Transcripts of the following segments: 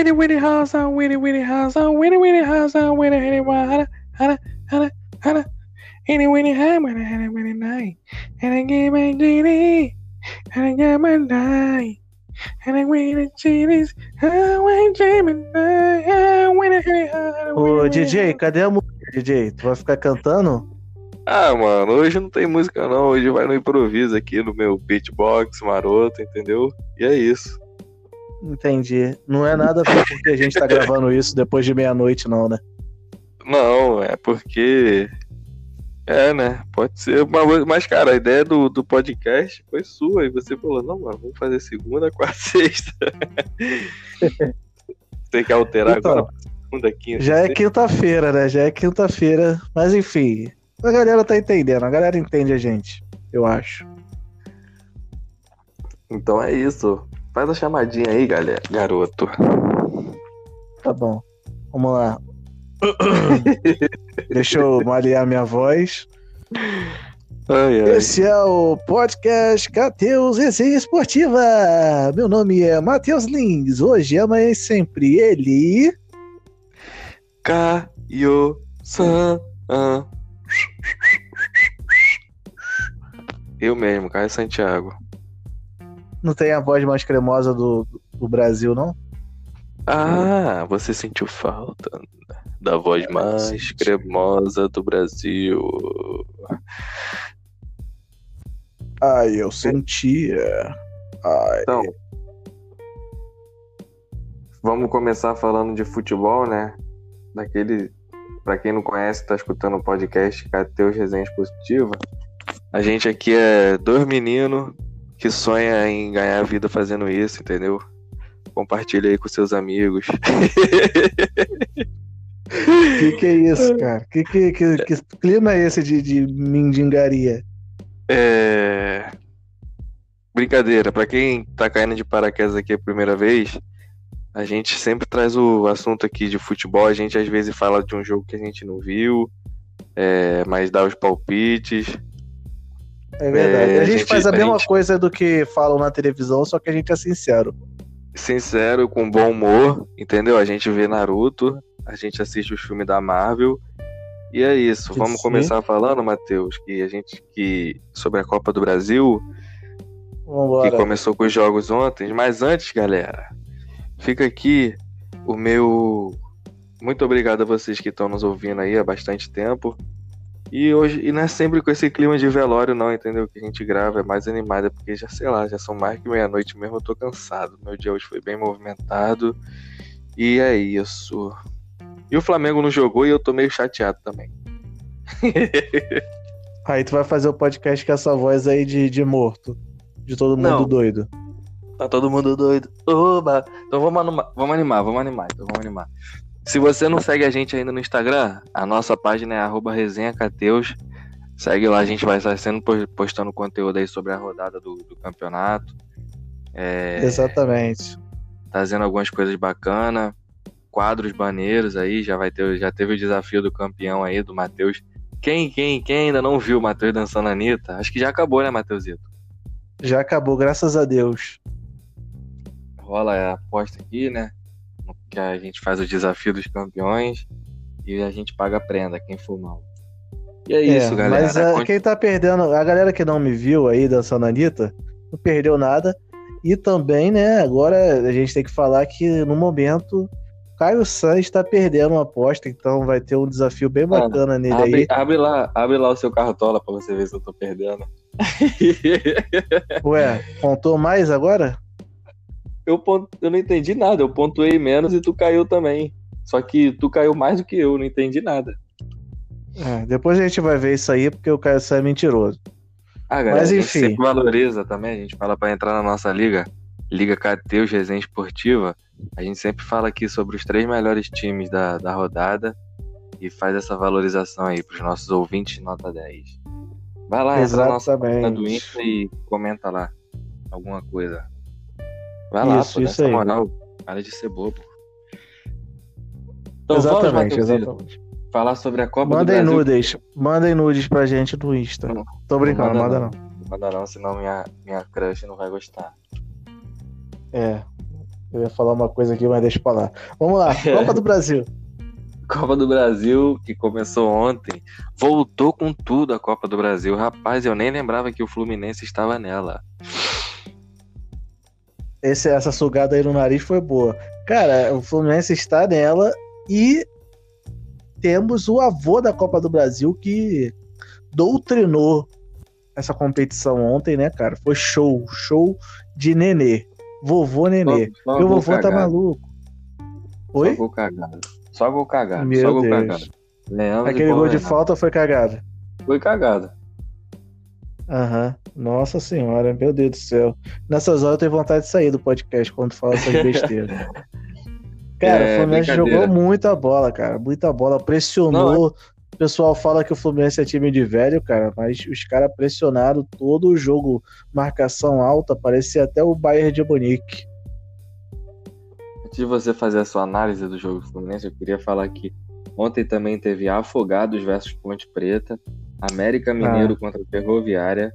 Winnie Winnie House, Winnie Winnie House, Winnie Winnie House, Winnie Winnie Hana Hana Hana Hana Winnie Winnie Winnie Hana Winnie Night and I gave my genie and I got my night and I waited genies I went Gemini I Winnie Winnie Ô, DJ, cadê a música, DJ? Tu vai ficar cantando? Ah, mano, hoje não tem música não. Hoje vai no improviso aqui no meu beatbox maroto, entendeu? E é isso. Entendi. Não é nada porque a gente tá gravando isso depois de meia-noite, não, né? Não, é porque. É, né? Pode ser. Mas, cara, a ideia do, do podcast foi sua. E você falou: não, mano, vamos fazer segunda, quarta, sexta. Tem que alterar Então, agora pra segunda, quinta. Já é sexta. quinta-feira, né? Já é quinta-feira. Mas enfim, a galera tá entendendo. A galera entende a gente, eu acho. Então é isso. Faz a chamadinha aí, galera. Garoto. Tá bom. Vamos lá. Deixa eu malear minha voz. Ai, ai. Esse é o podcast Cateus Resenha Esportiva. Meu nome é Matheus Lins. Hoje, amanhã e sempre ele. Caio-san. Eu mesmo, Caio Santiago. Não tem a voz mais cremosa do, do Brasil, não? Ah, você sentiu falta da voz mais senti. cremosa do Brasil. Ai, eu sentia. Ai. Então, vamos começar falando de futebol, né? Daquele, pra quem não conhece, tá escutando o podcast Cateus Resenhas Positiva. A gente aqui é dois meninos que sonha em ganhar a vida fazendo isso, entendeu? Compartilha aí com seus amigos. Que que é isso, cara? Que, que, que, que clima é esse de, de mindingaria? É... Brincadeira, pra quem tá caindo de paraquedas aqui a primeira vez, a gente sempre traz o assunto aqui de futebol. A gente às vezes fala de um jogo que a gente não viu, é, mas dá os palpites. É verdade. É, a, gente a gente- faz a a mesma gente- coisa do que falam na televisão, só que a gente é sincero. Sincero, com bom humor, entendeu? A gente vê Naruto, a gente assiste os filmes da Marvel. E é isso. Vamos Sim. começar falando, Matheus, que a gente que sobre a Copa do Brasil, que Vambora. começou com os jogos ontem. Mas antes, galera, fica aqui o meu muito obrigado a vocês que estão nos ouvindo aí há bastante tempo. E hoje, e não é sempre com esse clima de velório, não, entendeu? Que a gente grava, é mais animado, é porque já, sei lá, já são mais que meia-noite mesmo, eu tô cansado. Meu dia hoje foi bem movimentado. E é isso. E o Flamengo não jogou e eu tô meio chateado também. Aí tu vai fazer o podcast com essa voz aí de, de morto. De todo mundo Não. doido. Tá todo mundo doido. Oba! Então vamos vamos animar, vamos animar, então vamos animar. Se você não segue a gente ainda no Instagram, a nossa página é arroba resenhacateus. Segue lá, a gente vai estar postando conteúdo aí sobre a rodada do, do campeonato. É, Exatamente. trazendo algumas coisas bacanas, quadros maneiros aí, já vai ter, já teve o desafio do campeão aí, do Matheus. Quem, quem, quem ainda não viu o Matheus dançando a Anitta? Acho que já acabou, né, Matheusito? Já acabou, graças a Deus. rola a aposta aqui, né? Que a gente faz o desafio dos campeões e a gente paga a prenda, quem for mal. E é, isso, galera. Mas ah, Con- quem tá perdendo, a galera que não me viu aí dançando a Anitta, não perdeu nada. E também, né, agora a gente tem que falar que no momento Caio Sanz está perdendo uma aposta, então vai ter um desafio bem Mano, bacana nele abre, aí. abre lá, abre lá o seu cartola pra você ver se eu tô perdendo. Ué, contou mais agora? Eu, eu não entendi nada, eu pontuei menos e tu caiu também. Só que tu caiu mais do que eu, não entendi nada. É, depois a gente vai ver isso aí, porque o Sanz é mentiroso. Ah, galera, Mas, a gente enfim. sempre valoriza também, a gente fala pra entrar na nossa liga, Liga Cateus Resenha Esportiva. A gente sempre fala aqui sobre os três melhores times da, da rodada e faz essa valorização aí pros nossos ouvintes nota 10. Vai lá, entra na nossa página do Exatamente. Insta e comenta lá alguma coisa. Vai lá, Isso, pô, isso aí. moral. Para de ser bobo. Então Exatamente, vamos, exatamente. falar sobre a Copa Mandem do Brasil. nudes. Mandem nudes pra gente no Insta. Não, Tô brincando, não manda não. Não manda não, senão minha, minha crush não vai gostar. É. Eu ia falar uma coisa aqui, mas deixa pra lá. Vamos lá, Copa do Brasil. Copa do Brasil, que começou ontem, voltou com tudo a Copa do Brasil. Rapaz, eu nem lembrava que o Fluminense estava nela. Esse, essa sugada aí no nariz foi boa. Cara, o Fluminense está nela e temos o avô da Copa do Brasil que doutrinou essa competição ontem, né, cara? Foi show, show de nenê. Vovô nenê. Só- só Meu vovô tá cagado. maluco. Só Oi? gol cagado. Só gol cagado. Meu só Deus. cagado. Leandro Aquele gol de falta foi cagado. Foi cagado. Aham. Nossa senhora, meu Deus do céu. Nessas horas eu tenho vontade de sair do podcast quando fala essas besteiras. Cara, É, o Fluminense jogou muita bola, cara. Muita bola. Pressionou. O pessoal fala que o Fluminense é time de velho, cara, mas os caras pressionaram todo o jogo. Marcação alta, parecia até o Bayern de Munique. Antes de você fazer a sua análise do jogo do Fluminense, eu queria falar que ontem também teve Afogados versus Ponte Preta, América Mineiro contra Ferroviária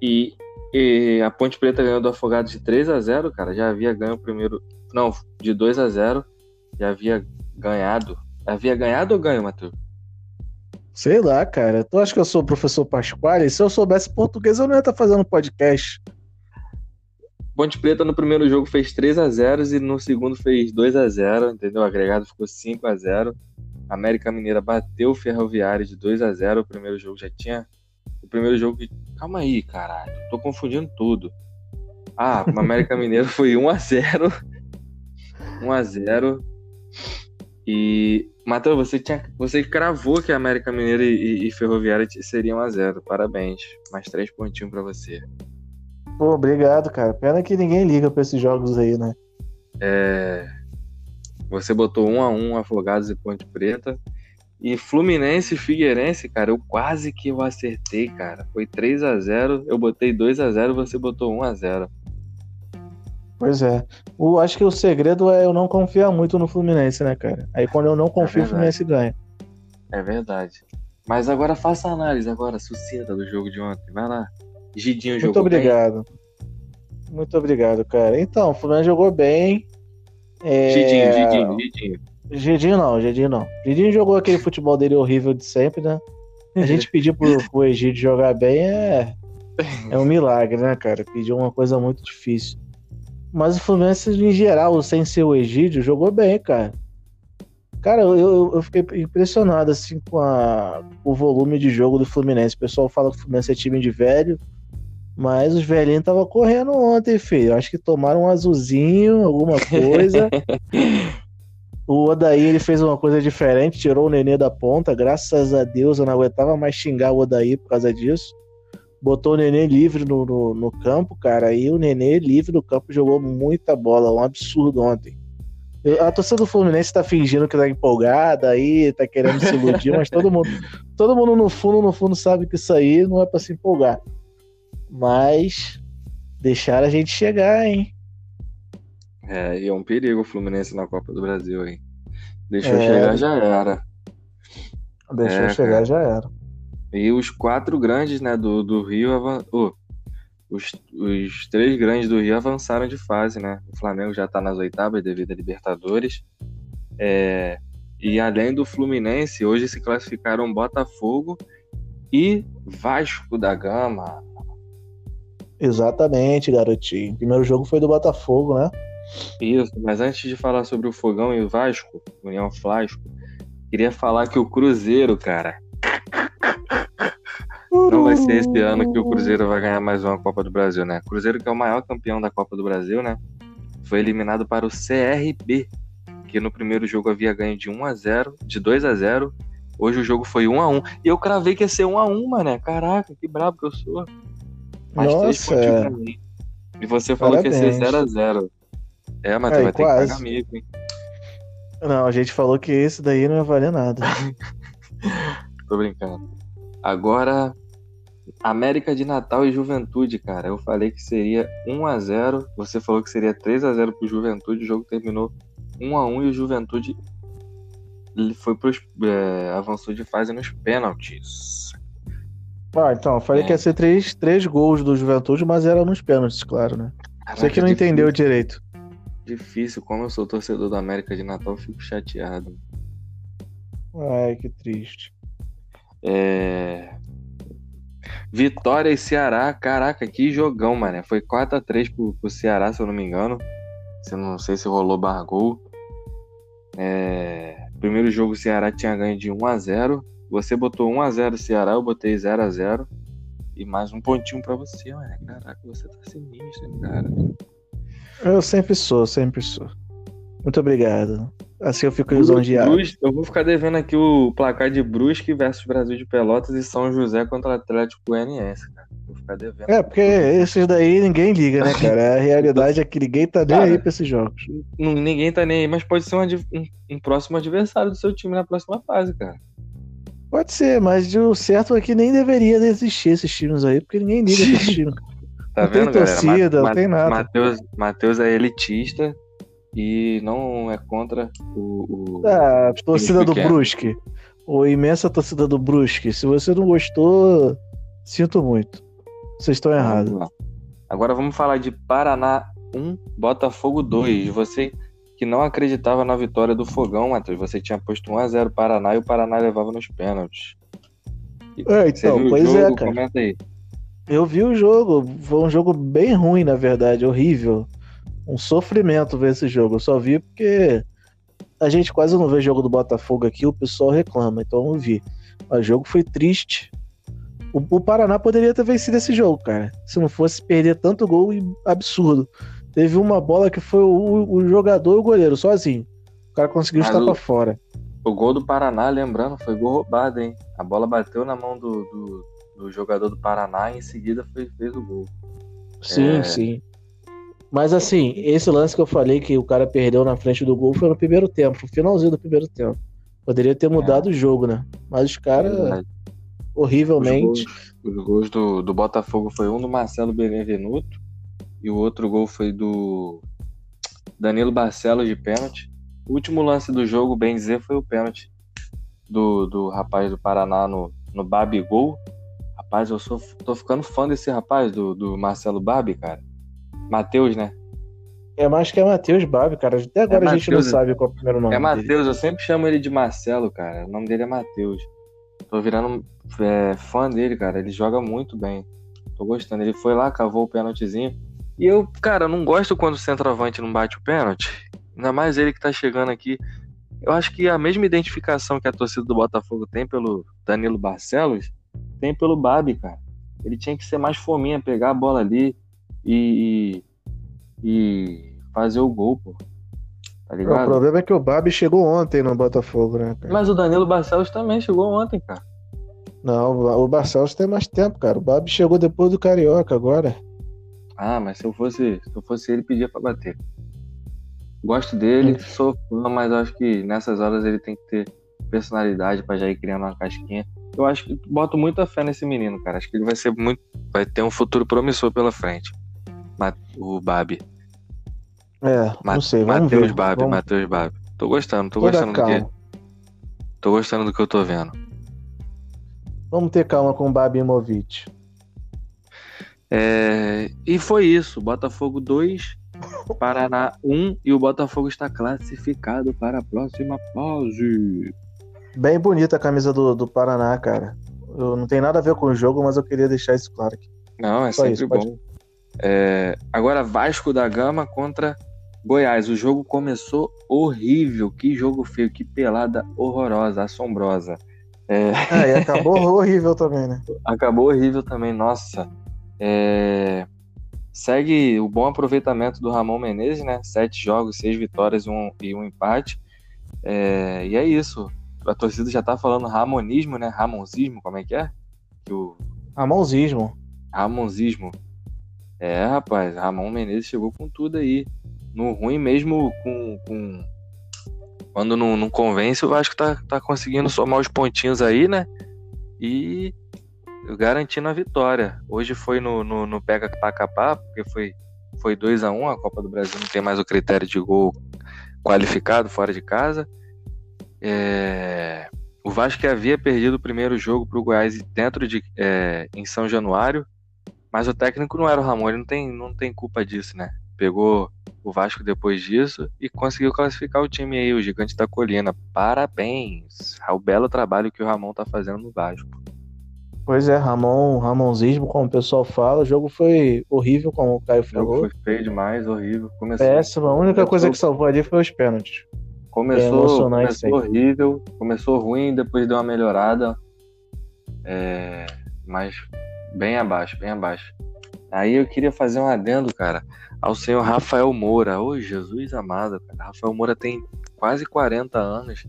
e, e a Ponte Preta ganhou do Afogados de 3 a 0 cara. Já havia ganho o primeiro. Não, de 2 a 0 Já havia ganhado. Havia ganhado ou ganho, Matheus? Sei lá, cara. Tu acha que eu sou o professor Pasquale? Se eu soubesse português, eu não ia estar fazendo podcast. Ponte Preta no primeiro jogo fez 3 a 0 e no segundo fez 2 a 0 entendeu? O agregado ficou 5 a 0 América Mineira bateu o Ferroviário de 2 a 0 O primeiro jogo já tinha. O primeiro jogo. Calma aí, caralho. Tô confundindo tudo. Ah, o América Mineiro foi 1 a 0 1 a 0 E. Matheus, você, tinha, você cravou que a América Mineira e, e- e Ferroviária seriam 1 a 0 Parabéns. Mais três pontinhos pra você. Pô, obrigado, cara. Pena que ninguém liga pra esses jogos aí, né? É, Você botou um a um Afogados e Ponte Preta. E Fluminense e Figueirense, cara, eu quase que eu acertei, cara. Foi 3 a 0 eu botei 2 a 0 você botou 1 a 0 Pois é. O, acho que o segredo é eu não confiar muito no Fluminense, né, cara? Aí quando eu não confio, o verdade. Fluminense ganha. É verdade. Mas agora faça a análise agora, sucinta do jogo de ontem. Vai lá. Gidinho Muito jogou bem? obrigado. Muito obrigado, cara. Então, o Fluminense jogou bem. É... Gidinho, Gidinho, Gidinho. Gidinho não, Gidinho não. Gidinho jogou aquele futebol dele horrível de sempre, né? A gente pedir pro, pro Egídio jogar bem é, é um milagre, né, cara? Pedir uma coisa muito difícil. Mas o Fluminense, em geral, sem ser o Egídio, jogou bem, cara. Cara, eu, eu, fiquei impressionado, assim, com a, o volume de jogo do Fluminense. O pessoal fala que o Fluminense é time de velho, mas os velhinhos estavam correndo ontem, filho. Acho que tomaram um azulzinho, alguma coisa. O Odaí ele fez uma coisa diferente, tirou o Nenê da ponta. Graças a Deus eu não aguentava mais xingar o Odaí por causa disso. Botou o Nenê livre no, no, no campo, cara. E o Nenê livre no campo jogou muita bola. Um absurdo ontem. A torcida do Fluminense tá fingindo que tá empolgada aí, tá querendo se iludir, mas todo mundo, todo mundo no fundo, no fundo sabe que isso aí não é pra se empolgar. Mas deixaram a gente chegar, hein? É, e é um perigo o Fluminense na Copa do Brasil, hein? Deixou É. chegar, já era. Deixou É, chegar, cara. já era. E os quatro grandes, né, do, do Rio, avan... ô, os, os três grandes do Rio avançaram de fase, né? O Flamengo já tá nas oitavas devido a Libertadores. É, E além do Fluminense, hoje se classificaram Botafogo e Vasco da Gama. Exatamente, garotinho. O primeiro jogo foi do Botafogo, né? Isso, mas antes de falar sobre o Fogão e o Vasco, União Flasco, queria falar que o Cruzeiro, cara, não vai ser esse ano que o Cruzeiro vai ganhar mais uma Copa do Brasil, né? Cruzeiro que é o maior campeão da Copa do Brasil, né? Foi eliminado para o CRB, que no primeiro jogo havia ganho de 1 a 0, de 2 a 0. Hoje o jogo foi 1 a 1 e eu cravei que ia ser 1 a 1, mané. Caraca, que brabo que eu sou. Mais três Nossa. pontinhos pra mim. E você falou que ia ser Parabéns. 0 a 0. É, mas tu vai ter quase. que pagar mico, hein? Não, a gente falou que esse daí não ia valer nada. Tô brincando. Agora, América de Natal e Juventude, cara. Eu falei que seria 1 a 0 Você falou que seria 3 a 0 pro Juventude. O jogo terminou 1 a 1 e o Juventude ele foi pros, é, avançou de fase nos pênaltis. Ah, então, eu falei É. que ia ser três, três gols do Juventude, mas era nos pênaltis, claro, né? Você que não Caraca, entendeu direito. Difícil, como eu sou torcedor do América de Natal, eu fico chateado. Ai, que triste. É... Vitória e Ceará, caraca, que jogão, mano. Foi 4x3 pro, pro Ceará, se eu não me engano. Se não sei se rolou barra gol. É... Primeiro jogo o Ceará tinha ganho de 1x0. Você botou 1x0 Ceará, eu botei 0x0. E mais um pontinho pra você, mano. Caraca, você tá sinistro, cara. Eu sempre sou, sempre sou. Muito obrigado. Assim eu fico lisonjeado. Eu vou ficar devendo aqui o placar de Brusque versus Brasil de Pelotas e São José contra o Atlético Goianiense, cara. Vou ficar devendo. É, porque esses daí ninguém liga, né, cara? A realidade é que ninguém tá nem Cara, aí pra esses jogos. Ninguém tá nem aí, mas pode ser um, um- um próximo adversário do seu time na próxima fase, cara. Pode ser, mas o certo é que nem deveria existir esses times aí, porque ninguém liga esses times. Tá Não tem vendo, galera? torcida, não tem nada. Matheus, Matheus é elitista e não é contra o. o... Ah, a torcida do pequeno. Brusque. Ou imensa torcida do Brusque. Se você não gostou, sinto muito. Vocês estão errados. Agora vamos falar de Paraná 1, Botafogo 2. Você que não acreditava na vitória do Fogão, Matheus. Você tinha posto 1x0 Paraná e o Paraná levava nos pênaltis. É, então, pois jogo? é, cara. Comenta aí. Eu vi o jogo. Foi um jogo bem ruim, na verdade. Horrível. Um sofrimento ver esse jogo. Eu só vi porque a gente quase não vê jogo do Botafogo aqui. O pessoal reclama, então eu não vi. Mas o jogo foi triste. O, o Paraná poderia ter vencido esse jogo, cara. Se não fosse perder tanto gol absurdo. Teve uma bola que foi o, o jogador e o goleiro sozinho. O cara conseguiu Mas estar o- pra fora. O gol do Paraná, lembrando, foi gol roubado, hein? A bola bateu na mão do, do, do jogador do Paraná e em seguida foi, fez o gol. Sim, É. sim. Mas assim, esse lance que eu falei que o cara perdeu na frente do gol foi no primeiro tempo, no finalzinho do primeiro tempo. Poderia ter mudado o jogo, né? Mas os caras, Verdade. horrivelmente. Os gols, os gols do, do Botafogo foi um do Marcelo Benevenuto e o outro gol foi do Danilo Barcelos de pênalti. O último lance do jogo, bem dizer, foi o pênalti do, do rapaz do Paraná no, no Babigol. Rapaz, eu sou, tô ficando fã desse rapaz, do, do Marcelo Babi, cara. Matheus, né? É mais que é Matheus Babi, cara. Até agora a gente não Matheus, sabe qual é o primeiro nome. É. Matheus, eu sempre chamo ele de Marcelo, cara. O nome dele é Matheus. Tô virando é, fã dele, cara. Ele joga muito bem. Tô gostando. Ele foi lá, cavou o pênaltizinho. E eu, cara, não gosto quando o centroavante não bate o pênalti. Ainda mais ele que tá chegando aqui. Eu acho que a mesma identificação que a torcida do Botafogo tem pelo Danilo Barcelos, tem pelo Babi, cara. Ele tinha que ser mais fominha, pegar a bola ali e, e, fazer o gol, pô. Tá O ligado? problema é que o Babi chegou ontem no Botafogo, né, cara? Mas o Danilo Barcelos também chegou ontem, cara. Não, o Barcelos tem mais tempo, cara. O Babi chegou depois do Carioca agora. Ah, mas se eu fosse, se eu fosse ele, pedia pra bater. Gosto dele, sou fã, mas acho que nessas horas ele tem que ter personalidade pra já ir criando uma casquinha. Eu acho que boto muita fé nesse menino, cara. Acho que ele vai ser muito, vai ter um futuro promissor pela frente. O Babi, É, Ma- não sei, vamos Matheus ver. Babi, Vamos... Matheus Babi. Tô gostando, tô Toda gostando do que, tô gostando do que eu tô vendo. Vamos ter calma com o Babi Imovic. É, e foi isso. Botafogo 2, Paraná 1 e o Botafogo está classificado para a próxima fase. Bem bonita a camisa do, do Paraná, cara. Eu, não tem nada a ver com o jogo, mas eu queria deixar isso claro aqui. Não, é Só sempre isso, bom. pode- É, agora Vasco da Gama contra Goiás. O jogo começou horrível. Que jogo feio, que pelada horrorosa, assombrosa. É, É, e acabou horrível também, né? acabou horrível também, nossa. É, segue o bom aproveitamento do Ramon Menezes, né? Sete jogos, seis vitórias um, e um empate. É, e é isso. A torcida já tá falando ramonismo, né? Ramonzismo, como é que é? Que o Ramonzismo. Ramonzismo. É, rapaz, Ramon Menezes chegou com tudo aí. No ruim mesmo com. com- Quando não, não convence, o Vasco tá, tá conseguindo somar os pontinhos aí, né? E garantindo a vitória. Hoje foi no, no, no Pega pra Capar, porque foi, foi 2 a 1 A Copa do Brasil não tem mais o critério de gol qualificado fora de casa. É, O Vasco havia perdido o primeiro jogo pro Goiás dentro de. é, em São Januário. Mas o técnico não era o Ramon, ele não tem, não tem culpa disso, né? Pegou o Vasco depois disso e conseguiu classificar o time aí, o Gigante da Colina. Parabéns ao belo trabalho que o Ramon tá fazendo no Vasco. Pois é, Ramon, Ramonzismo, como o pessoal fala, o jogo foi horrível, como o Caio O jogo falou. foi feio demais, horrível. Começou, Péssimo, a única começou- coisa que salvou ali foi os pênaltis. É começou, emocionante começou horrível, começou ruim, depois deu uma melhorada. É, mas bem abaixo, bem abaixo. Aí eu queria fazer um adendo, cara, ao senhor Rafael Moura. Ô, Jesus amado, cara. Rafael Moura tem quase 40 anos,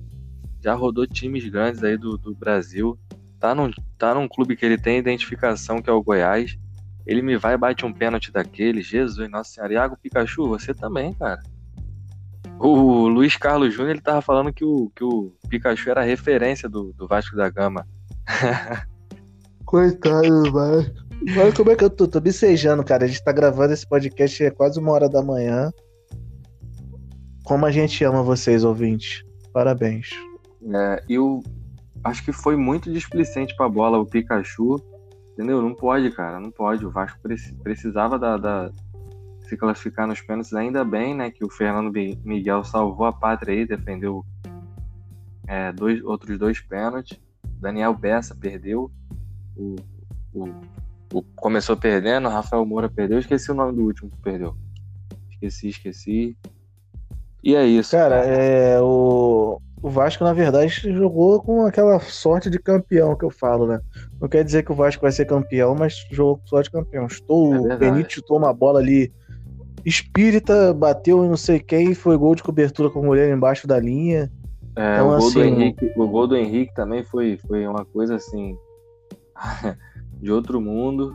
já rodou times grandes aí do, do Brasil. Tá num, tá num clube que ele tem identificação, que é o Goiás. Ele me vai e bate um pênalti daquele. Jesus, Nossa Senhora. Iago Pikachu, você também, cara. O Luiz Carlos Júnior ele tava falando que o, que o Pikachu era a referência do, do Vasco da Gama. Coitado do Vasco. Olha como é que eu tô, tô bicejando, cara. A gente tá gravando esse podcast é quase uma hora da manhã. Como a gente ama vocês, ouvintes. Parabéns. É, e eu acho que foi muito displicente pra bola o Pikachu. Entendeu? Não pode, cara. Não pode. O Vasco preci- precisava da, da- se classificar nos pênaltis. Ainda bem, né? Que o Fernando Mi- Miguel salvou a pátria aí, defendeu é, dois, outros dois pênaltis. Daniel Bessa perdeu. O, o- o- começou perdendo, o Rafael Moura perdeu. Esqueci o nome do último que perdeu. Esqueci, esqueci. E é isso. Cara, é, o, o Vasco, na verdade, jogou com aquela sorte de campeão que eu falo, né? Não quer dizer que o Vasco vai ser campeão, mas jogou com sorte de campeão. Estou, É. Benítez chutou uma bola ali espírita, bateu em não sei quem, foi gol de cobertura com o goleiro embaixo da linha. É, Então, o, gol do assim- Henrique, o gol do Henrique também foi, foi uma coisa assim de outro mundo.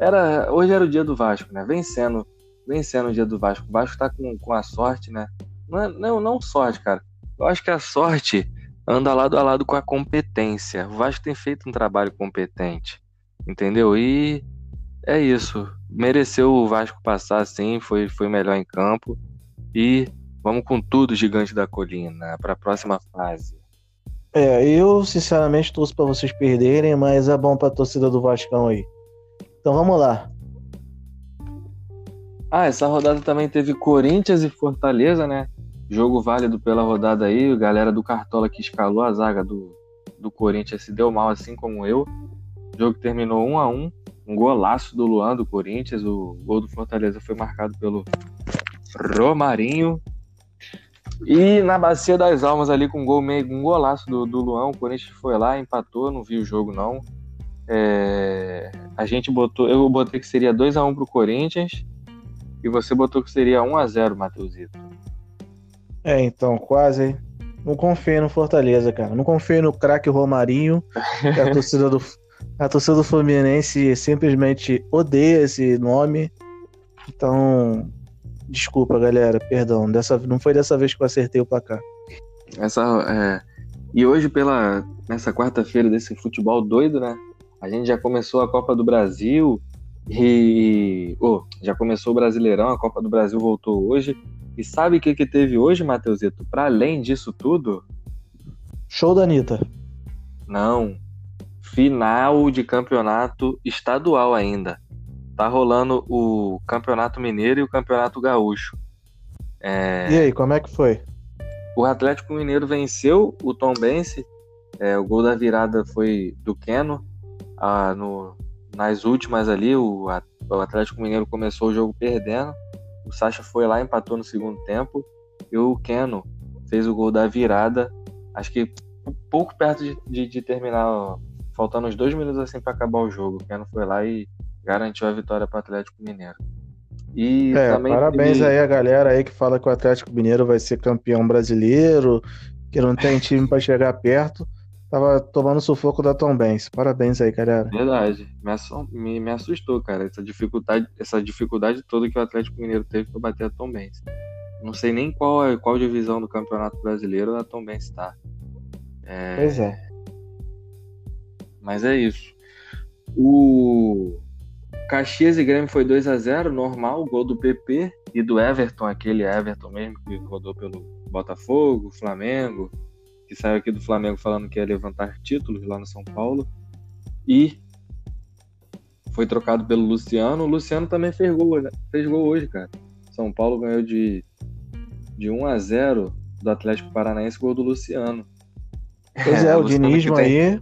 Era, hoje era o dia do Vasco, né? Vencendo, vencendo o dia do Vasco. O Vasco tá com, com a sorte, né? Não, é- não, não sorte, cara. Eu acho que a sorte anda lado a lado com a competência. O Vasco tem feito um trabalho competente, entendeu? E é isso. Mereceu o Vasco passar, sim. Foi, foi melhor em campo. E Vamos com tudo, gigante da colina, para a próxima fase. É, eu sinceramente torço pra vocês perderem, mas é bom pra torcida do Vascão aí. Então vamos lá. Ah, essa rodada também teve Corinthians e Fortaleza, né? Jogo válido pela rodada aí. A galera do Cartola que escalou a zaga do, do Corinthians se deu mal, assim como eu. O jogo terminou 1 a 1 Um golaço do Luan do Corinthians. O gol do Fortaleza foi marcado pelo Romarinho. E na Bacia das Almas ali com um gol meio, um golaço do, do Luan. O Corinthians foi lá, empatou, não vi o jogo não. É, a gente botou, eu botei que seria 2 a 1 pro Corinthians. E você botou que seria 1x0, Matheusito. É, então, quase. hein? Não confio no Fortaleza, cara. Não confio no craque Romarinho. a torcida do a torcida do Fluminense simplesmente odeia esse nome. Então, desculpa, galera. Perdão. Dessa, não foi dessa vez que eu acertei o placar. Essa, é, E hoje, pela nessa quarta-feira desse futebol doido, né? A gente já começou a Copa do Brasil e. oh, já começou o Brasileirão, a Copa do Brasil voltou hoje. E sabe o que, que teve hoje, Matheusito? Para além disso tudo, Show da Anitta. Não. Final de campeonato estadual ainda. Tá rolando o Campeonato Mineiro e o Campeonato Gaúcho. É, E aí, como é que foi? o Atlético Mineiro venceu o Tom Bense. É, o gol da virada foi do Keno. Ah, no, nas últimas ali, o, o Atlético Mineiro começou o jogo perdendo. O Sacha foi lá, empatou no segundo tempo. E o Keno fez o gol da virada. Acho que pouco perto de, de- de terminar, ó, faltando uns dois minutos assim para acabar o jogo. O Keno foi lá e garantiu a vitória para o Atlético Mineiro. E É, também parabéns teve- aí a galera aí que fala que o Atlético Mineiro vai ser campeão brasileiro, que não tem time pra chegar perto. Tava tomando sufoco da Tom Benz. Parabéns aí, galera. Verdade. Me, me assustou, cara. Essa dificuldade, essa dificuldade toda que o Atlético Mineiro teve para bater a Tom Benz. Não sei nem qual, é- qual divisão do Campeonato Brasileiro a Tom Benz está. É, Pois é. mas é isso. O Caxias e Grêmio foi 2 a 0 normal, gol do PP e do Everton, aquele Everton mesmo que rodou pelo Botafogo, Flamengo, que saiu aqui do Flamengo falando que ia levantar títulos lá no São Paulo. E foi trocado pelo Luciano. O Luciano também fez gol, né? fez gol hoje, cara. São Paulo ganhou de, de 1 a 0 do Atlético Paranaense, gol do Luciano. Pois é, o Luciano que dinismo tem- aí.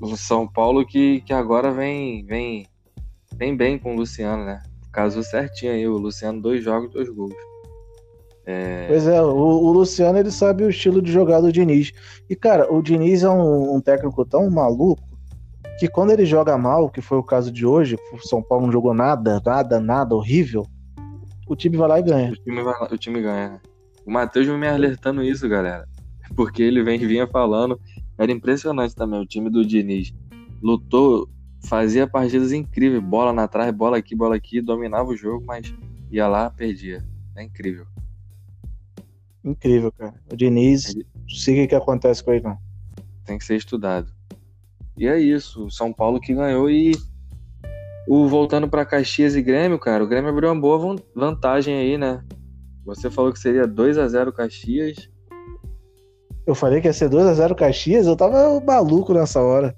O São Paulo que, que agora vem, vem, vem bem com o Luciano, né? Casou certinho aí, o Luciano, dois jogos, dois gols. Pois é, o, o Luciano ele sabe o estilo de jogar do Diniz. E, cara, o Diniz é um, um técnico tão maluco que quando ele joga mal, que foi o caso de hoje, o São Paulo não jogou nada, nada, nada, horrível, o time vai lá e ganha. O time, lá- o time ganha. né? O Matheus vem me alertando isso, galera. Porque ele vem, vinha falando. Era impressionante também. O time do Diniz lutou, fazia partidas incríveis. Bola na trás, bola aqui, bola aqui. Dominava o jogo, mas ia lá, perdia. É incrível. Incrível, cara. O Diniz, não sei o que, acontece com ele, não. Tem que ser estudado. E é isso. O São Paulo que ganhou e. O, voltando para Caxias e Grêmio, cara, o Grêmio abriu uma boa van- vantagem aí, né? Você falou que seria 2 a 0 Caxias. Eu falei que ia ser 2x0 Caxias, eu tava maluco nessa hora.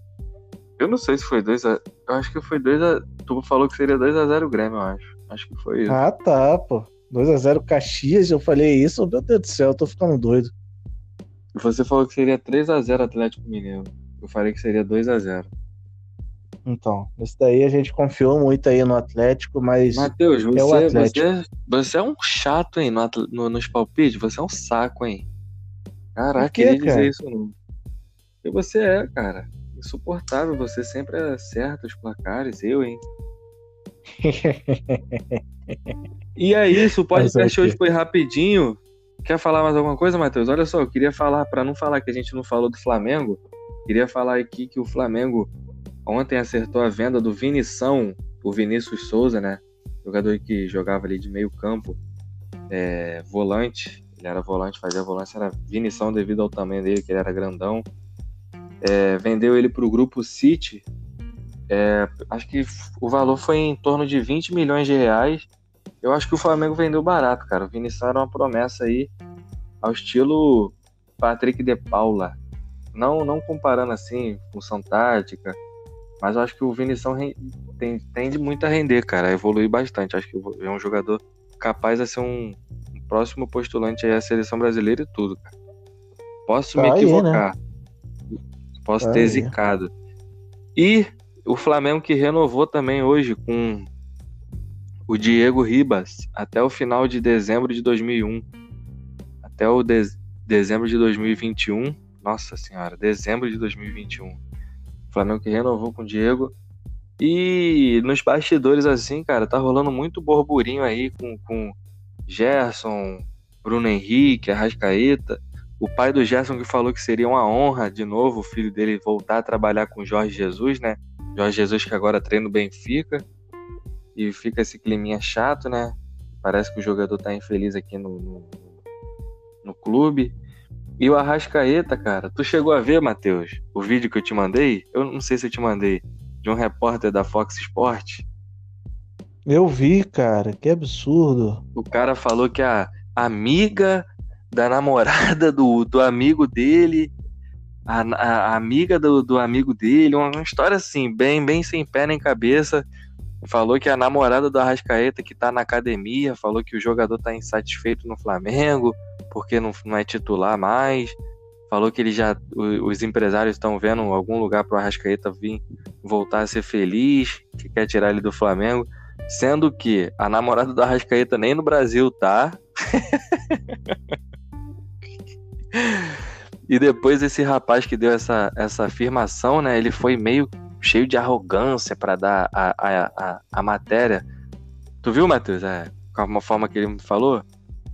Eu não sei se foi 2 a Eu acho que foi 2 a Tu falou que seria 2 a 0 o Grêmio, eu acho. Acho que foi isso. Ah, tá, pô. 2x0 Caxias, eu falei isso, meu Deus do céu, eu tô ficando doido. Você falou que seria 3 a 0 Atlético Mineiro. Eu falei que seria 2 a 0 Então, isso daí a gente confiou muito aí no Atlético, mas Matheus, É você, Atlético. você, você é um chato, hein, no, no- nos palpites. Você é um saco, hein. Caraca, queria dizer cara? isso não. Porque você é, cara. Insuportável. Você sempre acerta os placares. Eu, hein. E é isso, o podcast o quê? hoje foi rapidinho. Quer falar mais alguma coisa, Matheus? Olha só, eu queria falar, para não falar que a gente não falou do Flamengo, queria falar aqui que o Flamengo ontem acertou a venda do Vinição, o Vinícius Souza, né? Jogador que jogava ali de meio campo, é, volante. Ele era volante, fazia volante, era Vinição devido ao tamanho dele, que ele era grandão. É, vendeu ele para o grupo City. É, acho que o valor foi em torno de 20 milhões de reais. Eu acho que o Flamengo vendeu barato, cara. O Vinição era uma promessa aí ao estilo Patrick de Paula. Não, não comparando assim, função tática, mas eu acho que o Vinição ren- tem, tende muito a render, cara, a evoluir bastante. Acho que é um jogador capaz de ser um, um próximo postulante aí à seleção brasileira e tudo, cara. Posso Tá me aí, equivocar. Posso Tá ter aí. zicado. E o Flamengo que renovou também hoje com o Diego Ribas até o final de dezembro de 2001. Até o de- dezembro de 2021. Nossa senhora, dezembro de 2021. O Flamengo que renovou com o Diego. E nos bastidores, assim, cara, tá rolando muito burburinho aí com, com Gerson, Bruno Henrique, Arrascaeta. O pai do Gerson que falou que seria uma honra de novo o filho dele voltar a trabalhar com Jorge Jesus, né? Jorge Jesus que agora treina o Benfica. E fica esse climinha chato, né? Parece que o jogador tá infeliz aqui no, no, no clube. E o Arrascaeta, cara, tu chegou a ver, Matheus, o vídeo que eu te mandei? Eu não sei se eu te mandei. De um repórter da Fox Sport. Eu vi, cara, que absurdo. O cara falou que a amiga da namorada do, do amigo dele, a, a- amiga do, do amigo dele, uma, história assim, bem, bem sem pé nem cabeça. Falou que a namorada do Arrascaeta que tá na academia, falou que o jogador tá insatisfeito no Flamengo, porque não, não é titular mais. Falou que ele já. Os empresários estão vendo algum lugar pro Arrascaeta vir voltar a ser feliz, que quer tirar ele do Flamengo. Sendo que a namorada do Arrascaeta nem no Brasil tá. e depois esse rapaz que deu essa, essa afirmação, né? Ele foi meio cheio de arrogância para dar a, a, a, a matéria. Tu viu, Matheus? É, com a forma que ele me falou?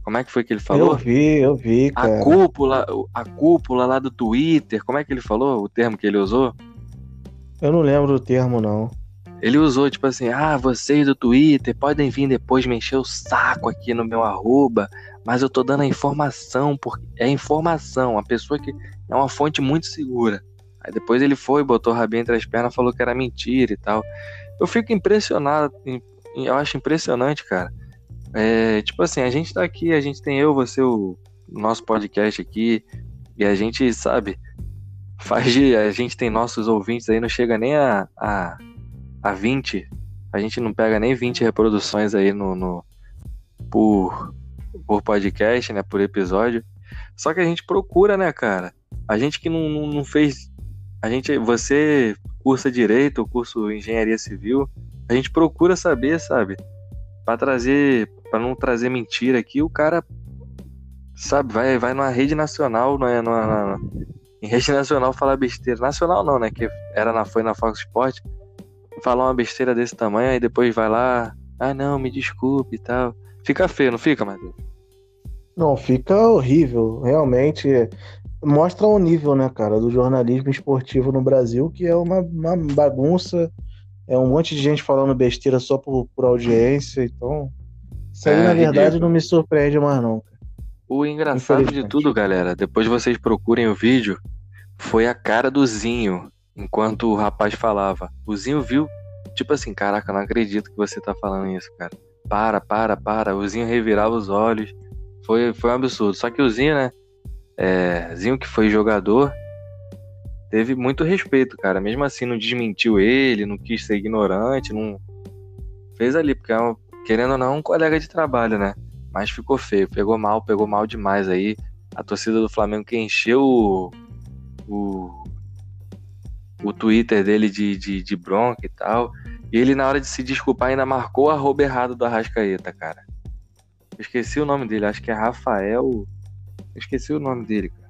Como é que foi que ele falou? Eu vi, eu vi, A cara. cúpula, a cúpula lá do Twitter, como é que ele falou? O termo que ele usou? Eu não lembro o termo, não. Ele usou, tipo assim, ah, vocês do Twitter podem vir depois me encher o saco aqui no meu arroba, mas eu tô dando a informação, porque é informação, a pessoa que é uma fonte muito segura. Aí depois ele foi, botou o rabinho entre as pernas, falou que era mentira e tal. Eu fico impressionado, im- eu acho impressionante, cara. É, tipo assim, a gente tá aqui, a gente tem eu, você, o nosso podcast aqui, e a gente, sabe, faz de, a gente tem nossos ouvintes aí, não chega nem a, a, a 20, a gente não pega nem 20 reproduções aí no, no, por, por podcast, né? Por episódio. Só que a gente procura, né, cara? A gente que não, não, não fez. A gente, você cursa direito, curso engenharia civil, a gente procura saber, sabe? Para trazer, para não trazer mentira aqui, o cara sabe, vai vai numa rede nacional, não é numa, em rede nacional falar besteira. Nacional não, né? Que era na, foi na Fox Sport. Falar uma besteira desse tamanho, aí depois vai lá. Ah, não, me desculpe e tal. Fica feio, não fica, Matheus? Não, fica horrível. Realmente mostra o nível, né, cara, do jornalismo esportivo no Brasil, que é uma, uma bagunça. É um monte de gente falando besteira só por, por audiência. Então, isso aí, é, na verdade, não me surpreende mais, não. O engraçado de tudo, galera, depois vocês procurem o vídeo, foi a cara do Zinho enquanto o rapaz falava. O Zinho viu, tipo assim, caraca, não acredito que você tá falando isso, cara. Para, para, para. O Zinho revirava os olhos. Foi, foi um absurdo. Só que o Zinho, né? É, Zinho que foi jogador, teve muito respeito, cara. Mesmo assim, não desmentiu ele, não quis ser ignorante, não. Fez ali, porque é um, querendo ou não, um colega de trabalho, né? Mas ficou feio, pegou mal, pegou mal demais aí. A torcida do Flamengo que encheu o, o, o Twitter dele de, de, de bronca e tal. E ele, na hora de se desculpar, ainda marcou a roupa errado do Arrascaeta, cara. Esqueci o nome dele, acho que é Rafael. Esqueci o nome dele, cara.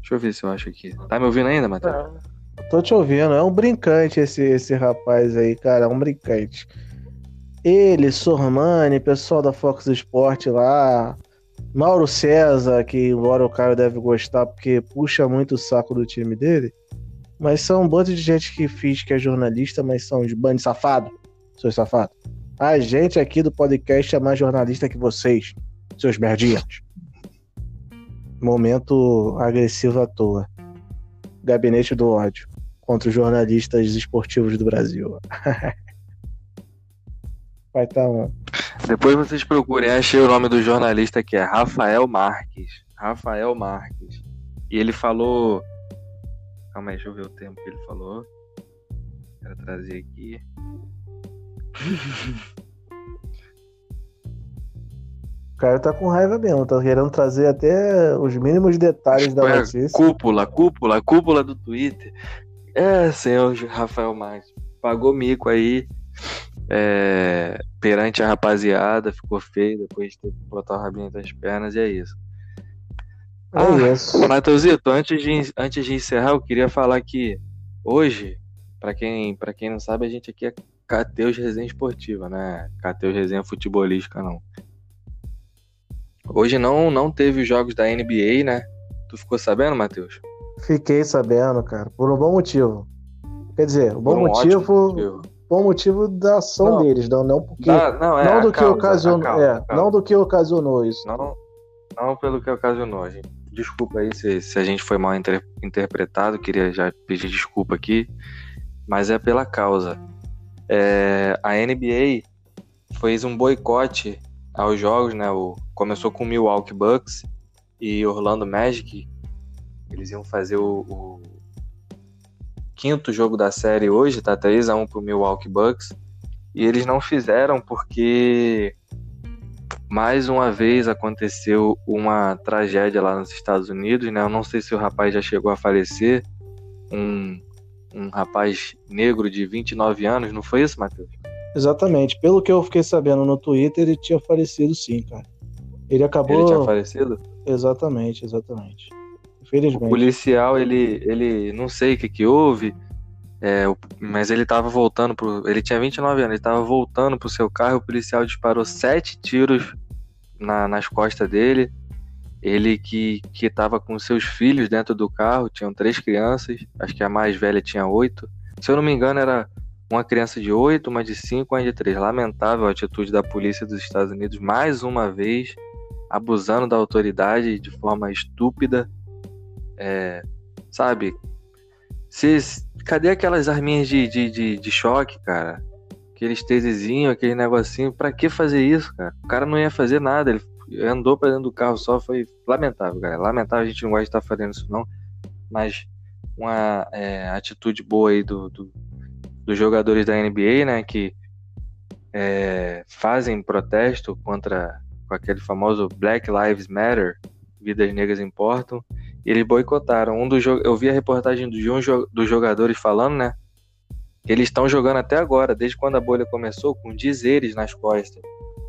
Deixa eu ver se eu acho aqui. Tá me ouvindo ainda, Matheus? Tô te ouvindo. É um brincante esse, esse rapaz aí, cara. É um brincante. Ele, Sormani, pessoal da Fox Sport lá, Mauro César, que embora o Caio deve gostar porque puxa muito o saco do time dele, mas são um bando de gente que fiz que é jornalista, mas são de bando safado, seus safados. A gente aqui do podcast é mais jornalista que vocês, seus merdinhas. Momento agressivo à toa. Gabinete do ódio contra os jornalistas esportivos do Brasil. Vai estar tá um. Depois vocês procurem, achei o nome do jornalista que é Rafael Marques. Rafael Marques. E ele falou. Calma aí, deixa eu ver o tempo que ele falou. Quero trazer aqui. O cara tá com raiva mesmo, tá querendo trazer até os mínimos detalhes da é, notícia. Cúpula, cúpula, cúpula do Twitter. É, senhor Rafael Marques. Pagou mico aí é, perante a rapaziada, ficou feio, depois teve que botar o rabinho das pernas e é isso. É ah, isso. Matheusito, antes de, antes de encerrar, eu queria falar que hoje, para quem, pra quem não sabe, a gente aqui é Cateus Resenha Esportiva, né? Cateus Resenha Futebolística, não. Hoje não, não teve os jogos da NBA, né? Tu ficou sabendo, Matheus? Fiquei sabendo, cara, por um bom motivo. Quer dizer, um bom um motivo, motivo bom motivo da ação não, deles, não, não porque não, é não do que causa, ocasionou, causa, é, não do que ocasionou isso. Não, não pelo que ocasionou, gente. Desculpa aí se, se a gente foi mal inter, interpretado, queria já pedir desculpa aqui, mas é pela causa. É, a NBA fez um boicote aos jogos, né? O, começou com o Milwaukee Bucks e Orlando Magic. Eles iam fazer o, o quinto jogo da série hoje, tá 3 a 1 pro Milwaukee Bucks. E eles não fizeram porque mais uma vez aconteceu uma tragédia lá nos Estados Unidos, né? Eu não sei se o rapaz já chegou a falecer. Um, um rapaz negro de 29 anos, não foi isso, Matheus? Exatamente. Pelo que eu fiquei sabendo no Twitter, ele tinha falecido sim, cara. Ele acabou. Ele tinha falecido? Exatamente, exatamente. Infelizmente. O policial, ele, ele não sei o que que houve, é, mas ele tava voltando pro. Ele tinha 29 anos, ele tava voltando pro seu carro, o policial disparou sete tiros na, nas costas dele. Ele que, que tava com seus filhos dentro do carro, tinham três crianças, acho que a mais velha tinha oito. Se eu não me engano, era uma criança de oito, uma de cinco, uma de três. Lamentável a atitude da polícia dos Estados Unidos, mais uma vez, abusando da autoridade de forma estúpida é, sabe? Cês, cadê aquelas arminhas de, de, de, de choque, cara? Aqueles taserzinho, aquele negocinho. Pra que fazer isso, cara? O cara não ia fazer nada. Ele andou pra dentro do carro só. Foi lamentável, cara. Lamentável. A gente não gosta de estar fazendo isso, não. Mas uma é, atitude boa aí do, do, dos jogadores da NBA, né? Que é, fazem protesto contra com aquele famoso Black Lives Matter, vidas negras importam, e eles boicotaram. Um dos eu vi a reportagem de um dos jogadores falando, né? Eles estão jogando até agora, desde quando a bolha começou, com dizeres nas costas.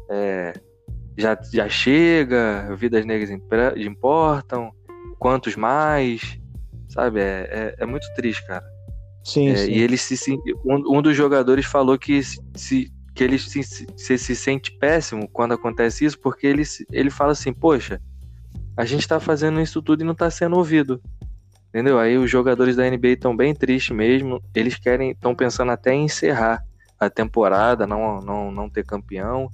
É, já, já chega, vidas negras importam, quantos mais, sabe? É, é, é muito triste, cara. Sim, é, sim. E ele se, um, um dos jogadores falou que se, que ele se, se, se sente péssimo quando acontece isso, porque ele, ele fala assim, poxa, a gente tá fazendo isso tudo e não tá sendo ouvido. Entendeu? Aí os jogadores da NBA estão bem tristes mesmo. Eles querem, estão pensando até em encerrar a temporada, não, não, não ter campeão.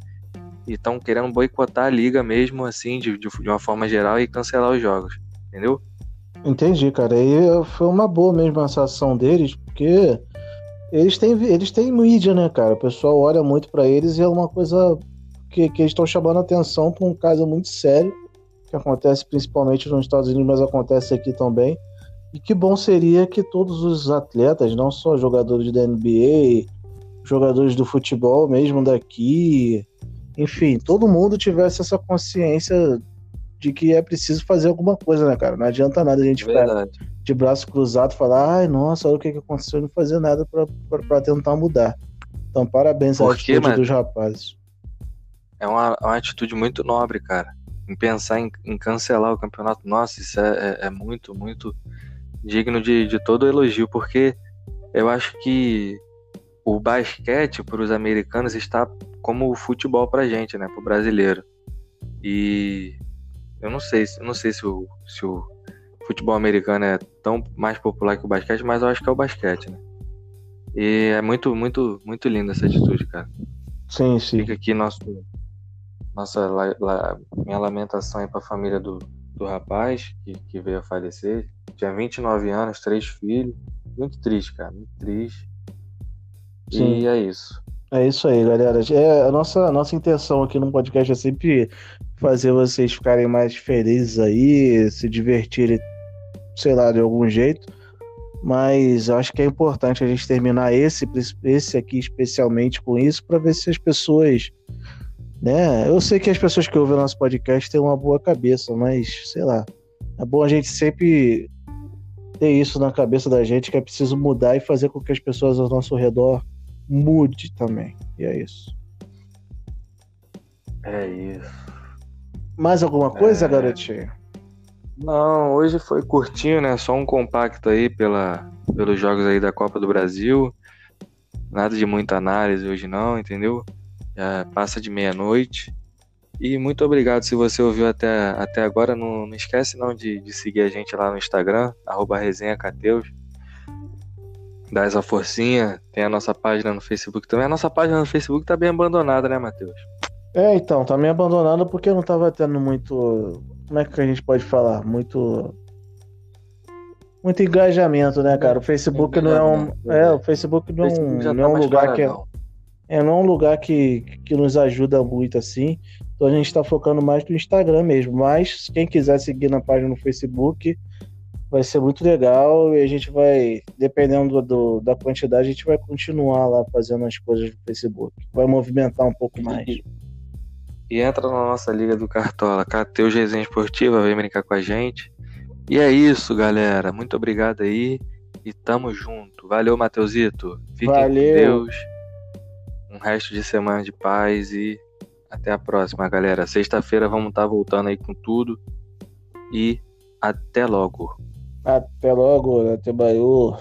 E estão querendo boicotar a liga mesmo, assim, de, de, uma forma geral e cancelar os jogos. Entendeu? Entendi, cara. E foi uma boa mesmo essa ação deles, porque eles têm, eles têm mídia, né, cara? O pessoal olha muito para eles e é uma coisa que, que eles estão chamando atenção para um caso muito sério, que acontece principalmente nos Estados Unidos, mas acontece aqui também. E que bom seria que todos os atletas, não só jogadores da NBA, jogadores do futebol mesmo daqui, enfim, todo mundo tivesse essa consciência de que é preciso fazer alguma coisa, né, cara? Não adianta nada a gente ficar de braço cruzado e falar, ai, nossa, olha o que, que aconteceu, não fazer nada para tentar mudar. Então, parabéns à atitude mano? dos rapazes. É uma, uma, atitude muito nobre, cara. Em pensar em, em cancelar o campeonato. Nossa, isso é, é, é muito, muito digno de, de todo elogio, porque eu acho que o basquete para os americanos está como o futebol para gente, né, para o brasileiro. E eu não sei, eu não sei se o, se o futebol americano é tão mais popular que o basquete, mas eu acho que é o basquete, né? E é muito, muito, muito linda essa atitude, cara. Sim, sim. Fica aqui nosso, nossa, la, la, minha lamentação aí pra família do, do rapaz que, que veio a falecer. Tinha 29 anos, três filhos. Muito triste, cara, muito triste. Sim. E é isso. É isso aí, galera. É, a nossa, a nossa intenção aqui no podcast é sempre fazer vocês ficarem mais felizes aí, se divertirem, sei lá, de algum jeito. Mas acho que é importante a gente terminar esse, esse aqui especialmente com isso, para ver se as pessoas. Né? Eu sei que as pessoas que ouvem nosso podcast têm uma boa cabeça, mas sei lá. É bom a gente sempre ter isso na cabeça da gente, que é preciso mudar e fazer com que as pessoas ao nosso redor mude também. E é isso. É isso. Mais alguma coisa, é... garotinho? Não, hoje foi curtinho, né? Só um compacto aí pela, pelos jogos aí da Copa do Brasil. Nada de muita análise hoje não, entendeu? Já passa de meia-noite. E muito obrigado se você ouviu até, até agora. Não, não esquece não de, de seguir a gente lá no Instagram, arroba resenhacateus. Dá essa forcinha. Tem a nossa página no Facebook também. A nossa página no Facebook tá bem abandonada, né, Matheus? É, então, tá meio abandonado porque não tava tendo muito. Como é que a gente pode falar? Muito. Muito engajamento, né, cara? O Facebook não é um. É, o Facebook não, não é um tá lugar que é. É, não é um lugar que, que nos ajuda muito assim. Então a gente está focando mais no Instagram mesmo. Mas quem quiser seguir na página no Facebook, vai ser muito legal. E a gente vai, dependendo do, da quantidade, a gente vai continuar lá fazendo as coisas no Facebook. Vai movimentar um pouco mais. E entra na nossa Liga do Cartola, Cateus Resenha Esportiva, vem brincar com a gente. E é isso, galera. Muito obrigado aí. E tamo junto. Valeu, Mateusito. Fiquem Valeu. com Deus. Um resto de semana de paz e até a próxima, galera. Sexta-feira vamos estar tá voltando aí com tudo. E até logo. Até logo, até baiô.